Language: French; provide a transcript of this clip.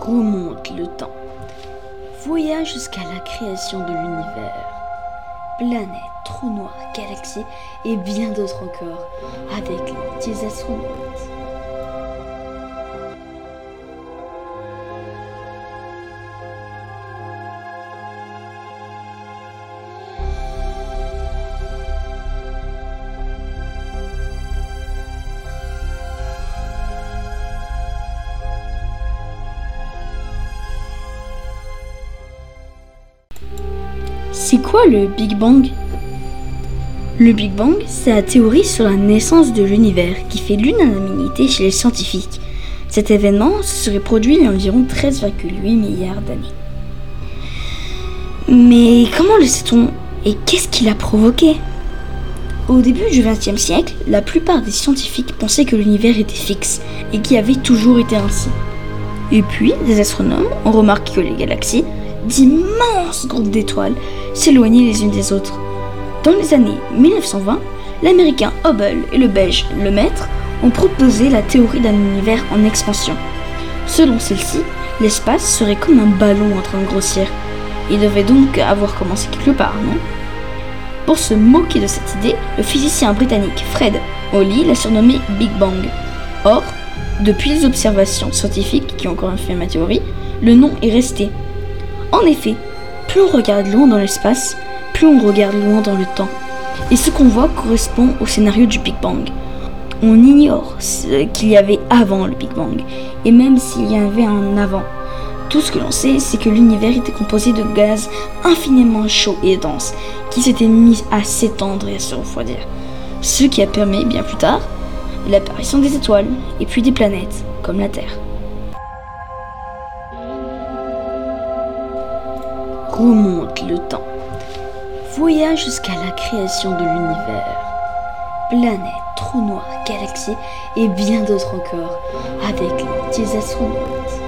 Remonte le temps. Voyage jusqu'à la création de l'univers. Planètes, trous noirs, galaxies et bien d'autres encore avec les astronautes. C'est quoi le Big Bang? Le Big Bang, c'est la théorie sur la naissance de l'univers qui fait l'unanimité chez les scientifiques. Cet événement se serait produit il y a environ 13,8 milliards d'années. Mais comment le sait-on? Et qu'est-ce qui l'a provoqué? Au début du XXe siècle, la plupart des scientifiques pensaient que l'univers était fixe et qu'il avait toujours été ainsi. Et puis, des astronomes ont remarqué que les galaxies, d'immenses groupes d'étoiles, s'éloigner les unes des autres. Dans les années 1920, l'américain Hubble et le belge Lemaître ont proposé la théorie d'un univers en expansion. Selon celle-ci, l'espace serait comme un ballon en train de grossir. Il devait donc avoir commencé quelque part, non? Pour se moquer de cette idée, le physicien britannique Fred Hoyle l'a surnommé Big Bang. Or, depuis les observations scientifiques qui ont confirmé ma théorie, le nom est resté. En effet, plus on regarde loin dans l'espace, plus on regarde loin dans le temps. Et ce qu'on voit correspond au scénario du Big Bang. On ignore ce qu'il y avait avant le Big Bang, et même s'il y avait un avant. Tout ce que l'on sait, c'est que l'univers était composé de gaz infiniment chauds et denses, qui s'étaient mis à s'étendre et à se refroidir. Ce qui a permis, bien plus tard, l'apparition des étoiles, et puis des planètes, comme la Terre. Remonte le temps. Voyage jusqu'à la création de l'univers. Planètes, trous noirs, galaxies et bien d'autres encore avec les astronautes.